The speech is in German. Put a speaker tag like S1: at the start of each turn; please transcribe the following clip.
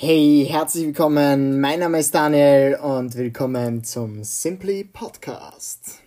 S1: Hey, herzlich willkommen. Mein Name ist Daniel und willkommen zum Simply Podcast.